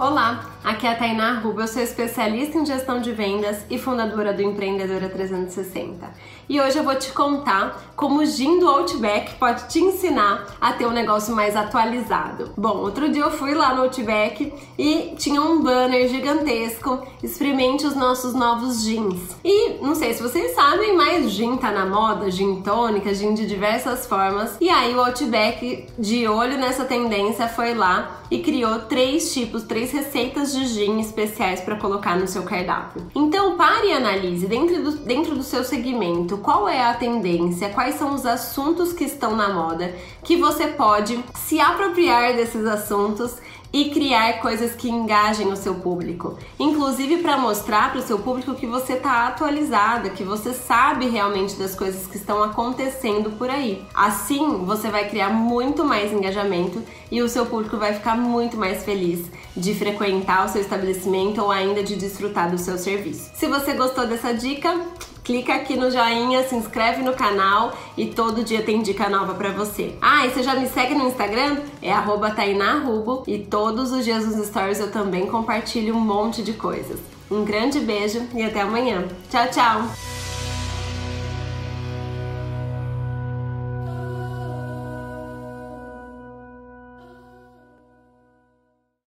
Olá, aqui é a Tainá Ruba, eu sou especialista em gestão de vendas e fundadora do Empreendedora 360. E hoje eu vou te contar como o gin do Outback pode te ensinar a ter um negócio mais atualizado. Bom, outro dia eu fui lá no Outback e tinha um banner gigantesco, experimente os nossos novos gins. E não sei se vocês sabem, mas gin tá na moda, gin tônica, gin de diversas formas. E aí o Outback, de olho nessa tendência, foi lá e criou três tipos, três receitas de gin especiais para colocar no seu cardápio. Então pare e analise dentro do, dentro do seu segmento qual é a tendência, quais são os assuntos que estão na moda, que você pode se apropriar desses assuntos e criar coisas que engajem o seu público, inclusive para mostrar para o seu público que você está atualizada, que você sabe realmente das coisas que estão acontecendo por aí. Assim, você vai criar muito mais engajamento e o seu público vai ficar muito mais feliz de frequentar o seu estabelecimento ou ainda de desfrutar do seu serviço. Se você gostou dessa dica, clica aqui no joinha, se inscreve no canal e todo dia tem dica nova para você. Ah, e você já me segue no Instagram? É @tainarubo e todos os dias nos stories eu também compartilho um monte de coisas. Um grande beijo e até amanhã. Tchau, tchau!